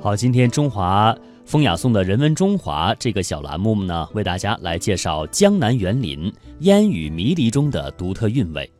好，今天中华风雅颂的人文中华这个小栏目呢，为大家来介绍江南园林烟雨迷离中的独特韵味。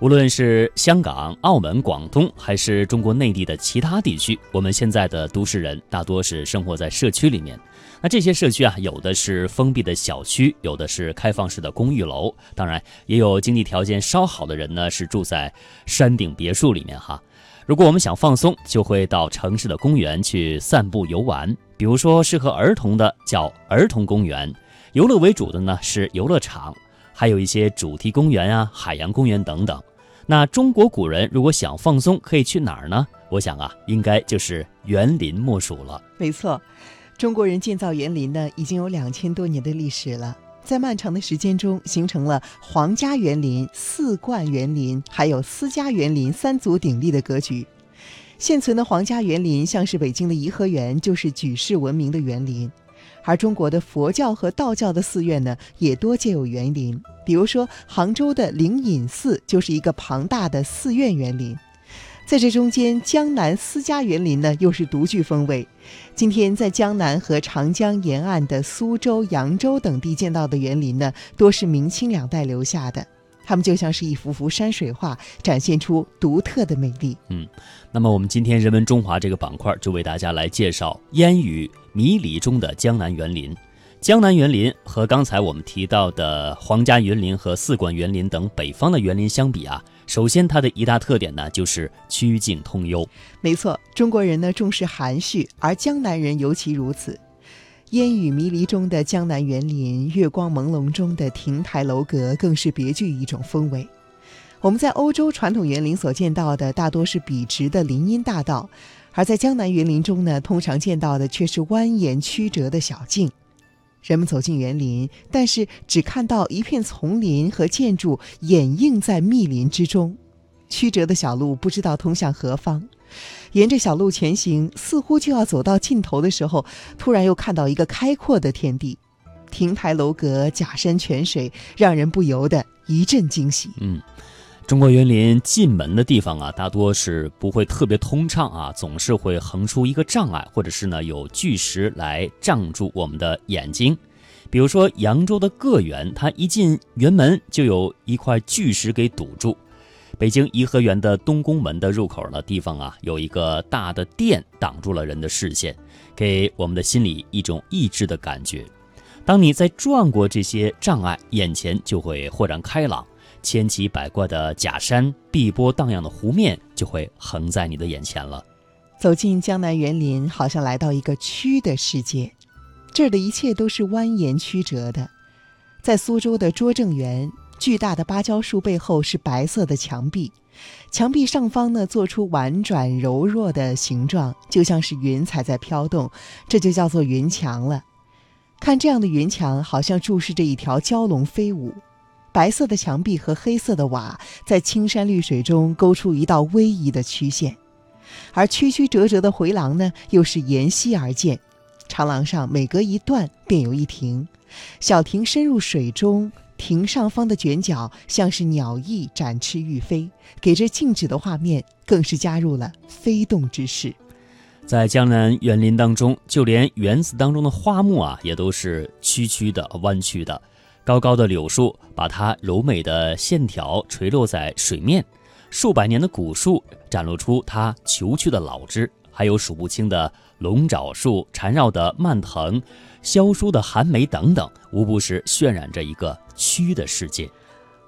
无论是香港、澳门、广东，还是中国内地的其他地区，我们现在的都市人大多是生活在社区里面。那这些社区啊，有的是封闭的小区，有的是开放式的公寓楼，当然也有经济条件稍好的人呢，是住在山顶别墅里面哈。如果我们想放松，就会到城市的公园去散步游玩。比如说，适合儿童的叫儿童公园，游乐为主的呢是游乐场，还有一些主题公园啊、海洋公园等等。那中国古人如果想放松，可以去哪儿呢？我想啊，应该就是园林莫属了。没错，中国人建造园林呢，已经有两千多年的历史了。在漫长的时间中，形成了皇家园林、四冠园林，还有私家园林三足鼎立的格局。现存的皇家园林，像是北京的颐和园，就是举世闻名的园林。而中国的佛教和道教的寺院呢，也多建有园林。比如说，杭州的灵隐寺就是一个庞大的寺院园林。在这中间，江南私家园林呢，又是独具风味。今天在江南和长江沿岸的苏州、扬州等地见到的园林呢，多是明清两代留下的。它们就像是一幅幅山水画，展现出独特的美丽。嗯，那么我们今天人文中华这个板块就为大家来介绍烟雨迷离中的江南园林。江南园林和刚才我们提到的皇家园林和四馆园林等北方的园林相比啊，首先它的一大特点呢就是曲径通幽。没错，中国人呢重视含蓄，而江南人尤其如此。烟雨迷离中的江南园林，月光朦胧中的亭台楼阁，更是别具一种风味。我们在欧洲传统园林所见到的，大多是笔直的林荫大道，而在江南园林中呢，通常见到的却是蜿蜒曲折的小径。人们走进园林，但是只看到一片丛林和建筑掩映在密林之中，曲折的小路不知道通向何方。沿着小路前行，似乎就要走到尽头的时候，突然又看到一个开阔的天地，亭台楼阁、假山泉水，让人不由得一阵惊喜。嗯，中国园林进门的地方啊，大多是不会特别通畅啊，总是会横出一个障碍，或者是呢有巨石来障住我们的眼睛。比如说扬州的个园，它一进园门就有一块巨石给堵住。北京颐和园的东宫门的入口的地方啊，有一个大的殿挡住了人的视线，给我们的心里一种抑制的感觉。当你在转过这些障碍，眼前就会豁然开朗，千奇百怪的假山、碧波荡漾的湖面就会横在你的眼前了。走进江南园林，好像来到一个曲的世界，这儿的一切都是蜿蜒曲折的。在苏州的拙政园。巨大的芭蕉树背后是白色的墙壁，墙壁上方呢做出婉转柔弱的形状，就像是云彩在飘动，这就叫做云墙了。看这样的云墙，好像注视着一条蛟龙飞舞。白色的墙壁和黑色的瓦在青山绿水中勾出一道逶迤的曲线，而曲曲折折的回廊呢，又是沿溪而建。长廊上每隔一段便有一亭，小亭深入水中。亭上方的卷角像是鸟翼展翅欲飞，给这静止的画面更是加入了飞动之势。在江南园林当中，就连园子当中的花木啊，也都是曲曲的、弯曲的。高高的柳树把它柔美的线条垂落在水面，数百年的古树展露出它虬去的老枝，还有数不清的龙爪树缠绕的蔓藤。萧疏的寒梅等等，无不是渲染着一个曲的世界。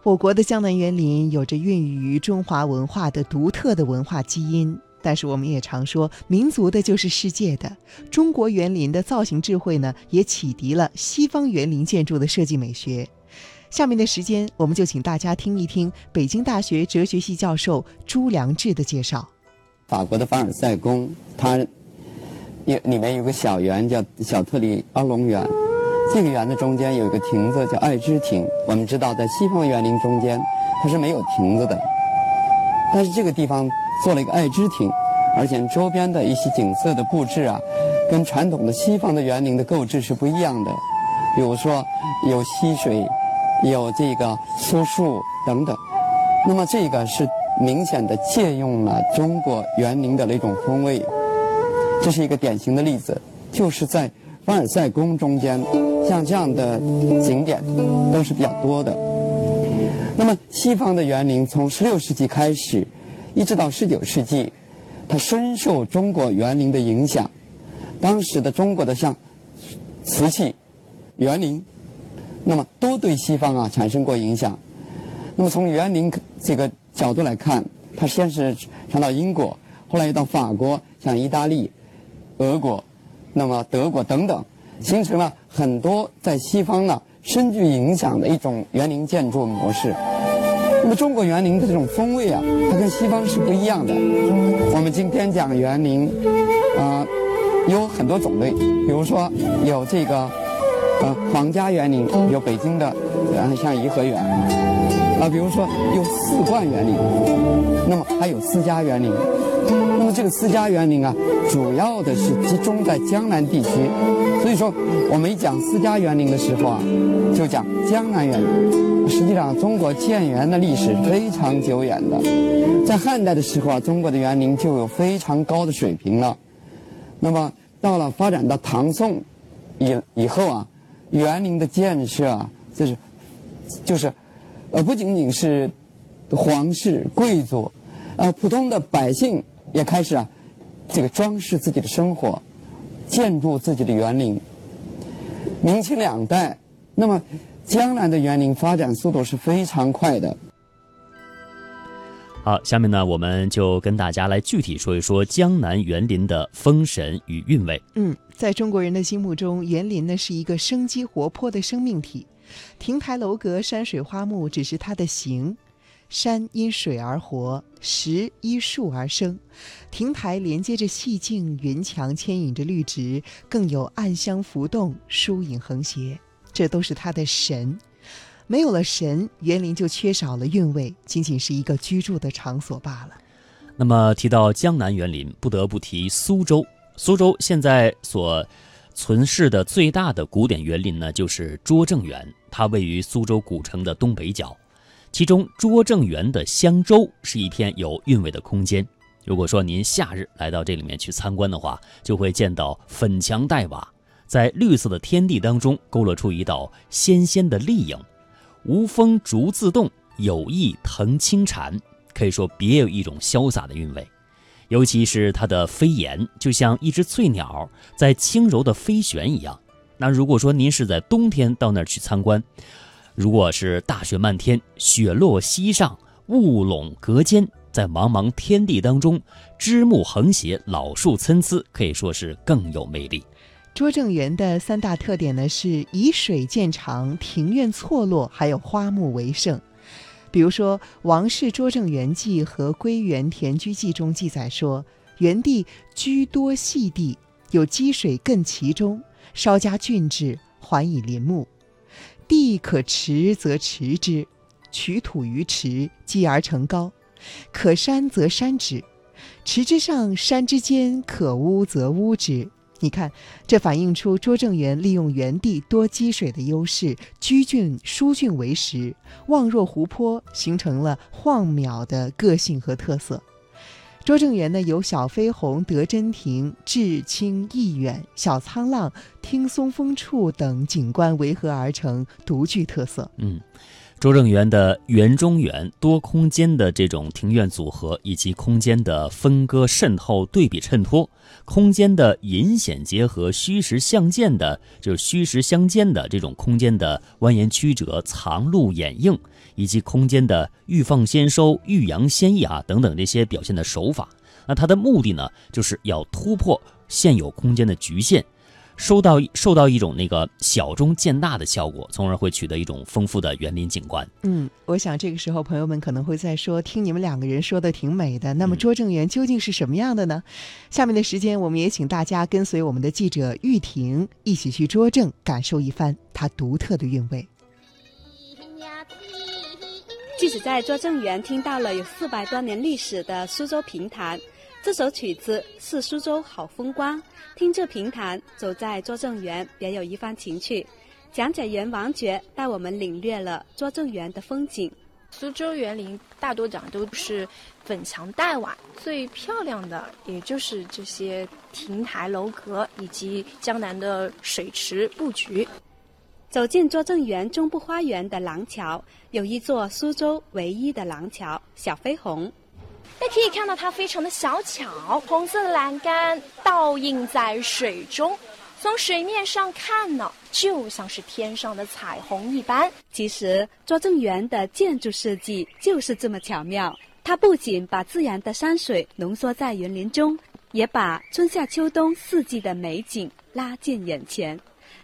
我国的江南园林有着孕育于中华文化的独特的文化基因，但是我们也常说，民族的就是世界的。中国园林的造型智慧呢，也启迪了西方园林建筑的设计美学。下面的时间，我们就请大家听一听北京大学哲学系教授朱良志的介绍。法国的凡尔赛宫，它有。里面有个小园叫小特里阿龙园，这个园的中间有一个亭子叫爱之亭。我们知道，在西方园林中间它是没有亭子的，但是这个地方做了一个爱之亭，而且周边的一些景色的布置啊，跟传统的西方的园林的构置是不一样的。比如说有溪水，有这个松树等等，那么这个是明显的借用了中国园林的那种风味。这是一个典型的例子，就是在凡尔赛宫中间，像这样的景点都是比较多的。那么西方的园林从16世纪开始，一直到19世纪，它深受中国园林的影响。当时的中国的像瓷器、园林，那么都对西方啊产生过影响。那么从园林这个角度来看，它先是传到英国，后来又到法国，像意大利、俄国，那么德国等等，形成了很多在西方呢深具影响的一种园林建筑模式。那么中国园林的这种风味啊，它跟西方是不一样的。我们今天讲园林，啊。有很多种类，比如说有这个呃皇家园林，有北京的，呃像颐和园，啊，比如说有四冠园林，那么还有私家园林。那么这个私家园林啊，主要的是集中在江南地区，所以说我们一讲私家园林的时候啊，就讲江南园林。实际上，中国建园的历史非常久远的，在汉代的时候啊，中国的园林就有非常高的水平了。那么到了发展到唐宋以以后啊，园林的建设啊，就是就是呃不仅仅是皇室贵族，呃普通的百姓也开始啊这个装饰自己的生活，建筑自己的园林。明清两代，那么江南的园林发展速度是非常快的。好，下面呢，我们就跟大家来具体说一说江南园林的风神与韵味。嗯，在中国人的心目中，园林呢是一个生机活泼的生命体，亭台楼阁、山水花木只是它的形。山因水而活，石依树而生，亭台连接着细径，云墙牵引着绿植，更有暗香浮动，疏影横斜，这都是它的神。没有了神，园林就缺少了韵味，仅仅是一个居住的场所罢了。那么提到江南园林，不得不提苏州。苏州现在所存世的最大的古典园林呢，就是拙政园，它位于苏州古城的东北角。其中拙政园的香洲是一片有韵味的空间。如果说您夏日来到这里面去参观的话，就会见到粉墙黛瓦，在绿色的天地当中勾勒出一道纤纤的丽影。无风竹自动，有意藤轻缠，可以说别有一种潇洒的韵味。尤其是它的飞檐，就像一只翠鸟在轻柔的飞旋一样。那如果说您是在冬天到那儿去参观，如果是大雪漫天，雪落溪上，雾笼阁间，在茫茫天地当中，枝木横斜，老树参差，可以说是更有魅力。拙政园的三大特点呢是以水见长、庭院错落，还有花木为盛。比如说《王氏拙政园记》和《归园田居记》中记载说，园地居多细地，有积水亘其中，稍加浚治，还以林木。地可池则池之，取土于池，积而成高；可山则山之，池之上、山之间，可屋则屋之。你看，这反映出拙政园利用园地多积水的优势，居峻疏浚为实，望若湖泊，形成了晃渺的个性和特色。拙政园呢，有小飞鸿、德真亭、至清逸远、小沧浪、听松风处等景观围合而成，独具特色。嗯。拙政园的园中园多空间的这种庭院组合，以及空间的分割渗透、对比衬托，空间的隐显结合、虚实相间的，就是虚实相间的这种空间的蜿蜒曲折、藏露掩映，以及空间的欲放先收、欲扬先抑啊等等这些表现的手法，那它的目的呢，就是要突破现有空间的局限。收到受到一种那个小中见大的效果，从而会取得一种丰富的园林景观。嗯，我想这个时候朋友们可能会在说，听你们两个人说的挺美的。那么拙政园究竟是什么样的呢？下面的时间，我们也请大家跟随我们的记者玉婷一起去拙政，感受一番它独特的韵味。即使在拙政园听到了有四百多年历史的苏州评弹，这首曲子是苏州好风光。听这评弹，走在拙政园，别有一番情趣。讲解员王珏带我们领略了拙政园的风景。苏州园林大多讲都是粉墙黛瓦，最漂亮的也就是这些亭台楼阁以及江南的水池布局。走进拙政园中部花园的廊桥，有一座苏州唯一的廊桥——小飞虹。那可以看到它非常的小巧，红色的栏杆倒映在水中，从水面上看呢，就像是天上的彩虹一般。其实，拙政园的建筑设计就是这么巧妙，它不仅把自然的山水浓缩在园林中，也把春夏秋冬四季的美景拉近眼前。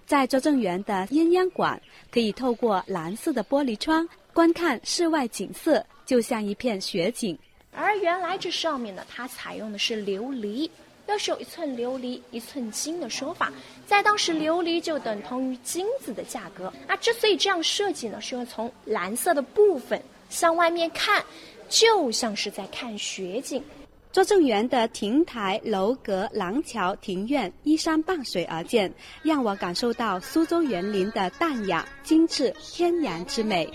在拙政园的鸳鸯馆，可以透过蓝色的玻璃窗观看室外景色，就像一片雪景。而原来这上面呢，它采用的是琉璃，要是有一寸琉璃一寸金的说法，在当时琉璃就等同于金子的价格。那之所以这样设计呢，是要从蓝色的部分向外面看，就像是在看雪景。拙政园的亭台楼阁、廊桥、庭院依山傍水而建，让我感受到苏州园林的淡雅、精致、天然之美。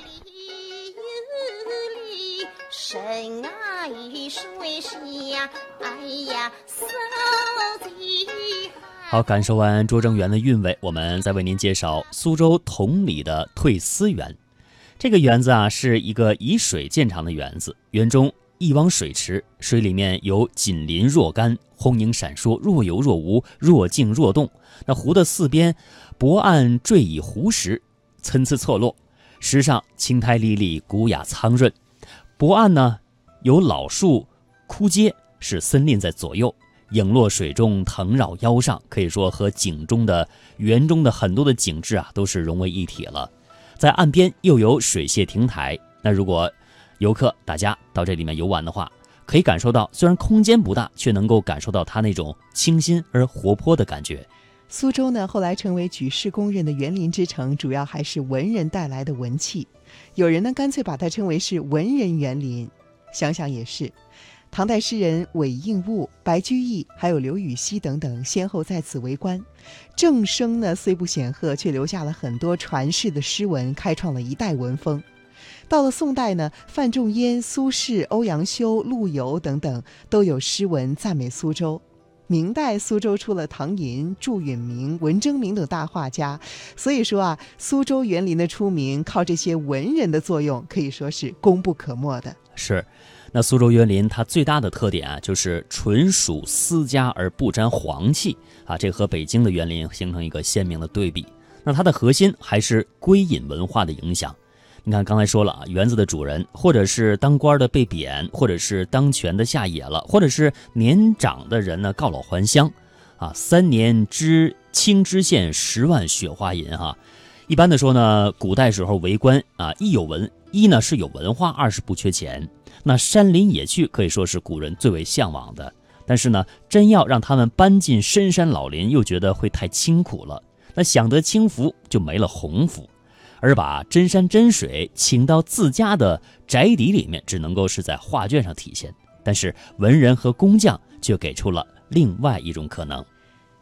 好，感受完拙政园的韵味，我们再为您介绍苏州同里的退思园。这个园子啊，是一个以水见长的园子，园中。一汪水池，水里面有锦鳞若干，红影闪烁，若有若无，若静若动。那湖的四边，薄岸缀以湖石，参差错落。石上青苔历历，古雅苍润。薄岸呢，有老树枯阶，是森林在左右，影落水中，藤绕腰上。可以说和景中的园中的很多的景致啊，都是融为一体了。在岸边又有水榭亭台。那如果游客，大家到这里面游玩的话，可以感受到虽然空间不大，却能够感受到它那种清新而活泼的感觉。苏州呢，后来成为举世公认的园林之城，主要还是文人带来的文气。有人呢，干脆把它称为是文人园林。想想也是，唐代诗人韦应物、白居易，还有刘禹锡等等，先后在此为官。正声呢，虽不显赫，却留下了很多传世的诗文，开创了一代文风。到了宋代呢，范仲淹、苏轼、欧阳修、陆游等等都有诗文赞美苏州。明代苏州出了唐寅、祝允明、文征明等大画家，所以说啊，苏州园林的出名靠这些文人的作用，可以说是功不可没的。是，那苏州园林它最大的特点啊，就是纯属私家而不沾皇气啊，这和北京的园林形成一个鲜明的对比。那它的核心还是归隐文化的影响。你看，刚才说了啊，园子的主人，或者是当官的被贬，或者是当权的下野了，或者是年长的人呢告老还乡，啊，三年知青知县十万雪花银哈。一般的说呢，古代时候为官啊，一有文，一呢是有文化，二是不缺钱。那山林野趣可以说是古人最为向往的，但是呢，真要让他们搬进深山老林，又觉得会太清苦了。那享得清福，就没了鸿福。而把真山真水请到自家的宅邸里面，只能够是在画卷上体现。但是文人和工匠却给出了另外一种可能。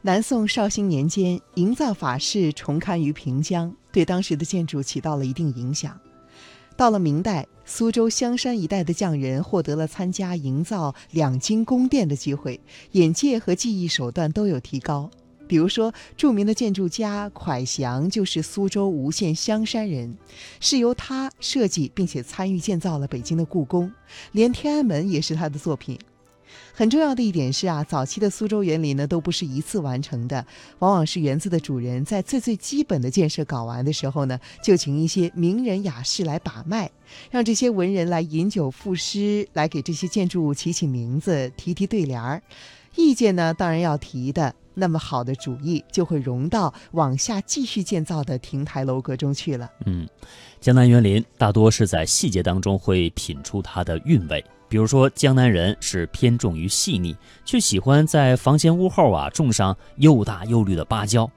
南宋绍兴年间，营造法式重刊于平江，对当时的建筑起到了一定影响。到了明代，苏州香山一带的匠人获得了参加营造两京宫殿的机会，眼界和技艺手段都有提高。比如说，著名的建筑家蒯祥就是苏州吴县香山人，是由他设计并且参与建造了北京的故宫，连天安门也是他的作品。很重要的一点是啊，早期的苏州园林呢都不是一次完成的，往往是园子的主人在最最基本的建设搞完的时候呢，就请一些名人雅士来把脉，让这些文人来饮酒赋诗，来给这些建筑物起起名字、提提对联儿。意见呢，当然要提的。那么好的主意就会融到往下继续建造的亭台楼阁中去了。嗯，江南园林大多是在细节当中会品出它的韵味。比如说，江南人是偏重于细腻，却喜欢在房前屋后啊种上又大又绿的芭蕉。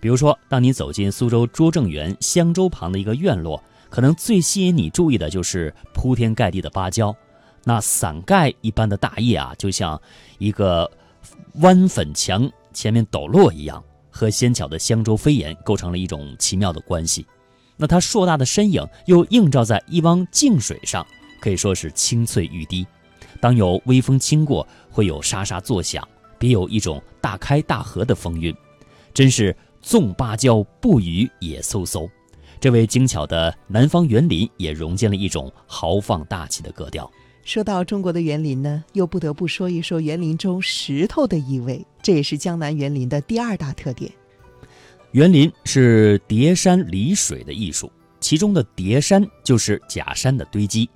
比如说，当你走进苏州拙政园香洲旁的一个院落，可能最吸引你注意的就是铺天盖地的芭蕉，那伞盖一般的大叶啊，就像一个弯粉墙。前面抖落一样，和纤巧的香洲飞檐构成了一种奇妙的关系。那它硕大的身影又映照在一汪静水上，可以说是清翠欲滴。当有微风轻过，会有沙沙作响，别有一种大开大合的风韵，真是纵芭蕉不语也飕飕。这位精巧的南方园林也融进了一种豪放大气的格调。说到中国的园林呢，又不得不说一说园林中石头的意味，这也是江南园林的第二大特点。园林是叠山离水的艺术，其中的叠山就是假山的堆积。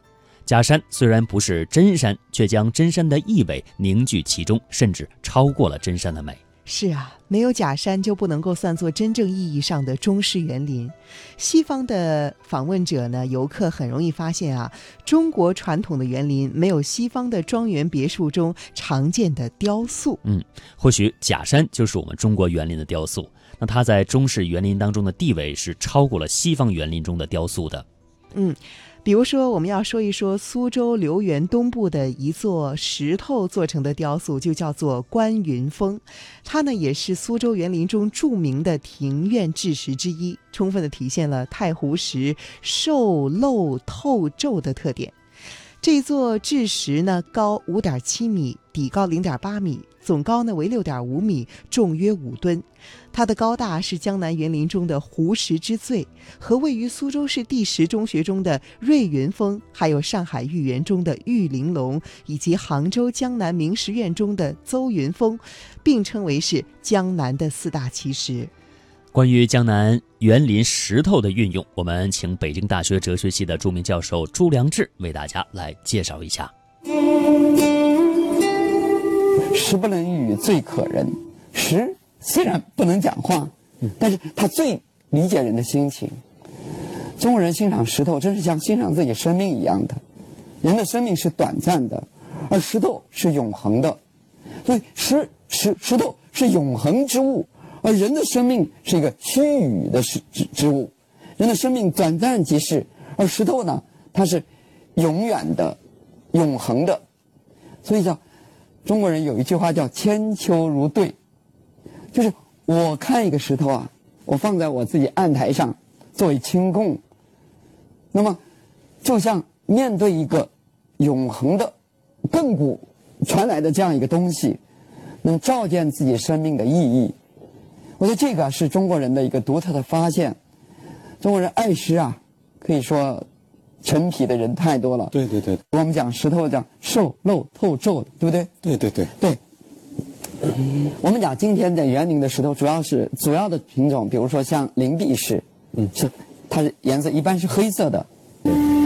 假山虽然不是真山，却将真山的意味凝聚其中，甚至超过了真山的美。是啊，没有假山就不能够算作真正意义上的中式园林。西方的访问者呢，游客很容易发现啊，中国传统的园林没有西方的庄园别墅中常见的雕塑。嗯，或许假山就是我们中国园林的雕塑。那它在中式园林当中的地位是超过了西方园林中的雕塑的。嗯。比如说，我们要说一说苏州留园东部的一座石头做成的雕塑，就叫做观云峰。它呢，也是苏州园林中著名的庭院制石之一，充分的体现了太湖石瘦漏透皱的特点。这座制石呢，高五点七米，底高零点八米。总高呢为六点五米，重约五吨。它的高大是江南园林中的湖石之最，和位于苏州市第十中学中的瑞云峰，还有上海豫园中的玉玲珑，以及杭州江南明石院中的邹云峰，并称为是江南的四大奇石。关于江南园林石头的运用，我们请北京大学哲学系的著名教授朱良志为大家来介绍一下。石不能语，最可人。石虽然不能讲话，但是他最理解人的心情。中国人欣赏石头，真是像欣赏自己生命一样的。人的生命是短暂的，而石头是永恒的。所以石石石头是永恒之物，而人的生命是一个虚语的石之之物。人的生命短暂即逝，而石头呢，它是永远的、永恒的。所以叫。中国人有一句话叫“千秋如对”，就是我看一个石头啊，我放在我自己案台上作为清供，那么就像面对一个永恒的、亘古传来的这样一个东西，能照见自己生命的意义。我觉得这个是中国人的一个独特的发现。中国人爱石啊，可以说。陈皮的人太多了。对对对，我们讲石头讲瘦漏透皱的，对不对？对对对对。我们讲今天的园林的石头，主要是主要的品种，比如说像灵璧石，嗯，是它的颜色一般是黑色的。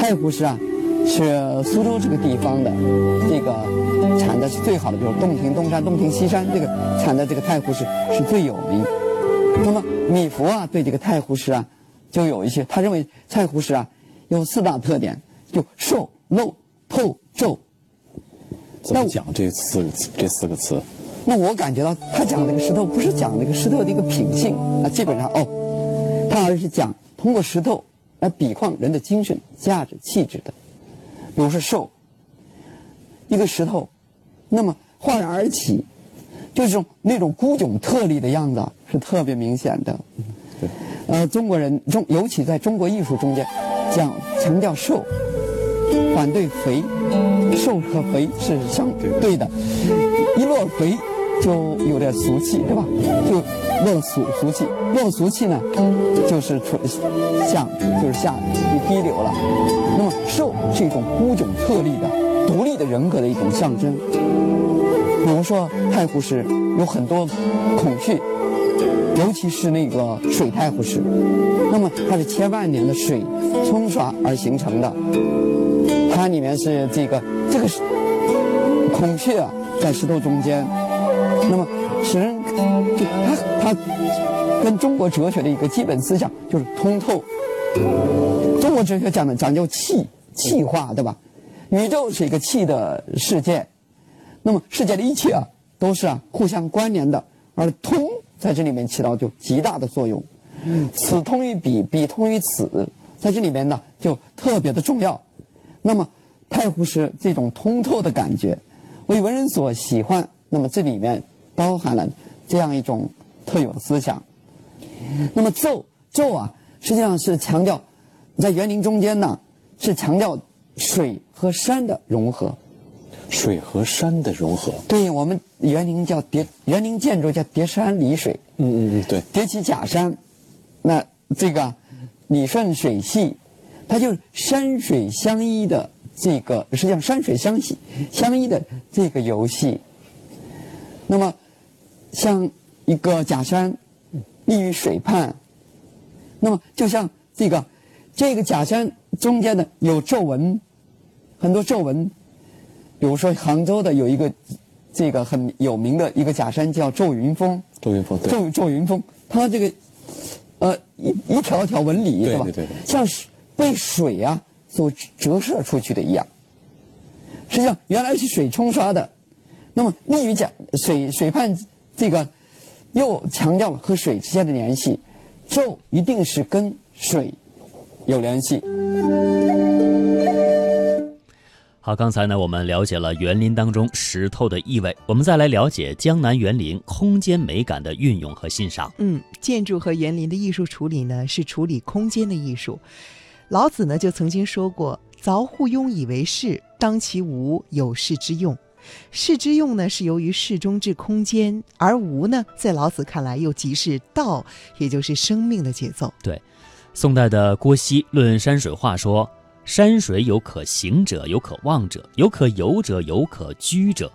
太湖石啊，是苏州这个地方的这个产的是最好的，比如洞庭东山、洞庭西山这个产的这个太湖石是最有名。那么米芾啊，对这个太湖石啊，就有一些他认为太湖石啊。有四大特点，就瘦、漏、透、皱。怎么讲这四个词？这四个词？那我感觉到他讲那个石头不是讲那个石头的一个品性啊，基本上哦，他而是讲通过石头来比况人的精神、价值、气质的。比如说瘦，一个石头，那么焕然而起，就是那种孤迥特立的样子是特别明显的。对，呃，中国人中尤其在中国艺术中间。讲强调瘦，反对肥，瘦和肥是相对的，一落肥就有点俗气，对吧？就落俗俗气，落俗气呢，就是出下就是下就低流了。那么瘦是一种孤迥特立的、独立的人格的一种象征。比如说太湖石有很多孔雀。尤其是那个水太湖石，那么它是千万年的水冲刷而形成的，它里面是这个这个是孔雀啊，在石头中间，那么使人就它它跟中国哲学的一个基本思想就是通透。中国哲学讲的讲究气气化，对吧？宇宙是一个气的世界，那么世界的一切啊都是啊互相关联的，而通。在这里面起到就极大的作用，此通于彼，彼通于此，在这里面呢就特别的重要。那么太湖石这种通透的感觉，为文人所喜欢。那么这里面包含了这样一种特有的思想。那么奏奏啊，实际上是强调在园林中间呢，是强调水和山的融合。水和山的融合。对我们园林叫叠，园林建筑叫叠山理水。嗯嗯嗯，对。叠起假山，那这个理顺水系，它就是山水相依的这个，实际上山水相系相依的这个游戏。那么，像一个假山立于水畔，那么就像这个这个假山中间呢有皱纹，很多皱纹。比如说杭州的有一个这个很有名的一个假山叫皱云峰，皱云峰，皱皱云峰，它这个呃一一条条纹理，对吧？对对，像是被水啊所折射出去的一样。实际上原来是水冲刷的，那么利于讲水水畔这个又强调了和水之间的联系，皱一定是跟水有联系。好，刚才呢，我们了解了园林当中石头的意味，我们再来了解江南园林空间美感的运用和欣赏。嗯，建筑和园林的艺术处理呢，是处理空间的艺术。老子呢就曾经说过：“凿户庸以为室，当其无有室之用。”室之用呢，是由于室中之空间，而无呢，在老子看来又即是道，也就是生命的节奏。对，宋代的郭熙论山水画说。山水有可行者，有可望者，有可游者，有可居者。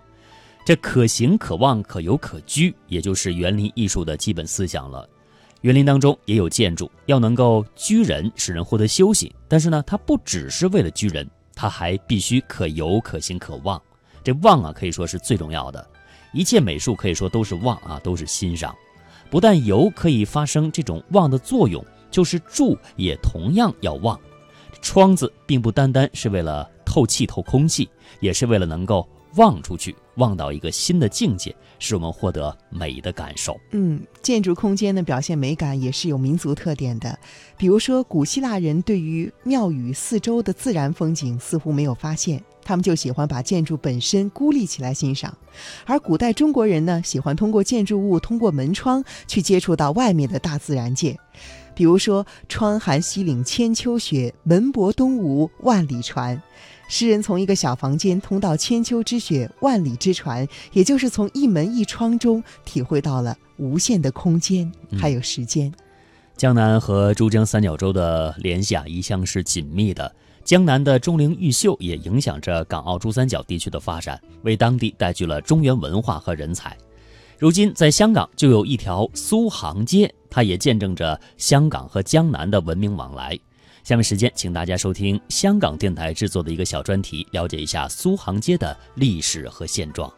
这可行、可望、可游、可居，也就是园林艺术的基本思想了。园林当中也有建筑，要能够居人，使人获得休息。但是呢，它不只是为了居人，它还必须可游、可行、可望。这望啊，可以说是最重要的。一切美术可以说都是望啊，都是欣赏。不但游可以发生这种望的作用，就是住也同样要望。窗子并不单单是为了透气、透空气，也是为了能够望出去，望到一个新的境界，使我们获得美的感受。嗯，建筑空间的表现美感也是有民族特点的。比如说，古希腊人对于庙宇四周的自然风景似乎没有发现，他们就喜欢把建筑本身孤立起来欣赏；而古代中国人呢，喜欢通过建筑物、通过门窗去接触到外面的大自然界。比如说“窗含西岭千秋雪，门泊东吴万里船”，诗人从一个小房间通到千秋之雪、万里之船，也就是从一门一窗中体会到了无限的空间还有时间。江南和珠江三角洲的联系啊，一向是紧密的。江南的钟灵毓秀也影响着港澳珠三角地区的发展，为当地带去了中原文化和人才。如今，在香港就有一条苏杭街，它也见证着香港和江南的文明往来。下面时间，请大家收听香港电台制作的一个小专题，了解一下苏杭街的历史和现状。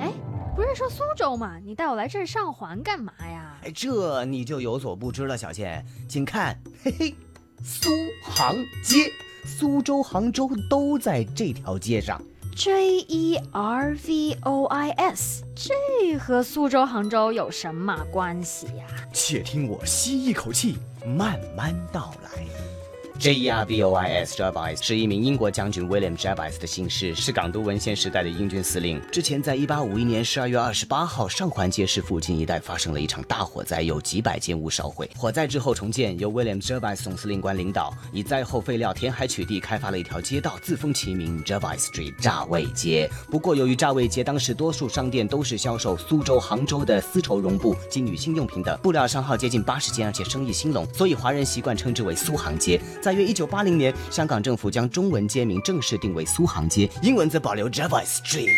哎，不是说苏州吗？你带我来这儿上环干嘛呀？哎，这你就有所不知了，小倩，请看，嘿嘿，苏杭街，苏州、杭州都在这条街上。J E R V O I S，这和苏州、杭州有什么关系呀？且听我吸一口气，慢慢道来。J E R B O I S Jervis 是一名英国将军 William Jervis 的姓氏，是港督文献时代的英军司令。之前在1851年12月28号，上环街市附近一带发生了一场大火灾，有几百间屋烧毁。火灾之后重建，由 William Jervis 总司令官领导，以灾后废料填海取地，开发了一条街道，自封其名 Jervis Street 炸味街。不过由于炸味街当时多数商店都是销售苏州、杭州的丝绸绒布及女性用品等，布料商号接近八十间，而且生意兴隆，所以华人习惯称之为苏杭街。在约一九八零年，香港政府将中文街名正式定为苏杭街，英文则保留 Java Street。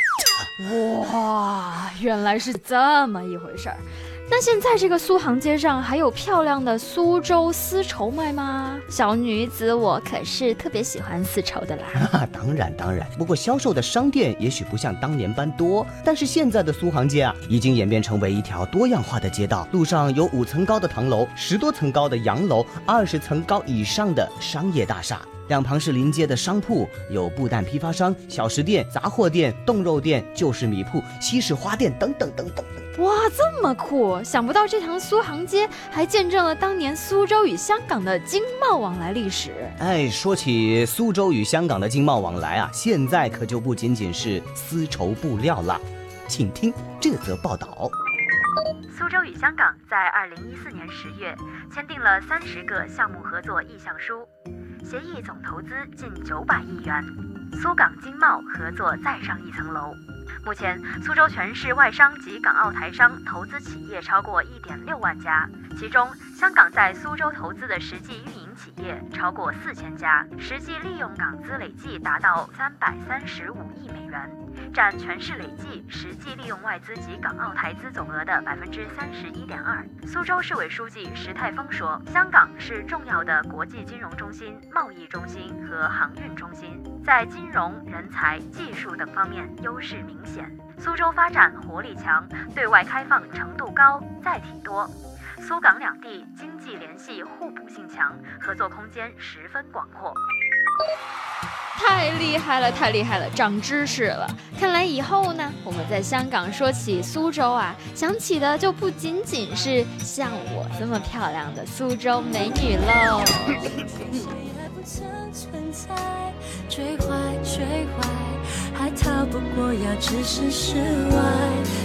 哇，原来是这么一回事儿。那现在这个苏杭街上还有漂亮的苏州丝绸卖吗？小女子我可是特别喜欢丝绸的啦。当然当然，不过销售的商店也许不像当年般多，但是现在的苏杭街啊，已经演变成为一条多样化的街道。路上有五层高的唐楼，十多层高的洋楼，二十层高以上的商业大厦。两旁是临街的商铺，有布袋批发商、小食店、杂货店、冻肉店、旧式米铺、西式花店等等等等。哇，这么酷！想不到这条苏杭街还见证了当年苏州与香港的经贸往来历史。哎，说起苏州与香港的经贸往来啊，现在可就不仅仅是丝绸布料了。请听这则报道。苏州与香港在二零一四年十月签订了三十个项目合作意向书，协议总投资近九百亿元，苏港经贸合作再上一层楼。目前，苏州全市外商及港澳台商投资企业超过一点六万家，其中香港在苏州投资的实际运营企业超过四千家，实际利用港资累计达到三百三十五亿美元，占全市累计实际利用外资及港澳台资总额的百分之三十一点二。苏州市委书记石泰峰说：“香港是重要的国际金融中心、贸易中心和航运中心，在金融、人才、技术等方面优势明显。”苏州发展活力强，对外开放程度高，载体多，苏港两地经济联系互补性强，合作空间十分广阔。太厉害了，太厉害了，长知识了！看来以后呢，我们在香港说起苏州啊，想起的就不仅仅是像我这么漂亮的苏州美女喽。还逃不过要置身事外，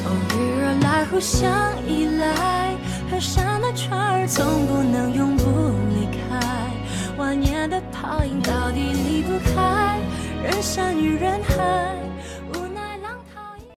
偶遇而来，互相依赖，河上的船儿总不能永不离开。万年的泡影到底离不开人山与人海。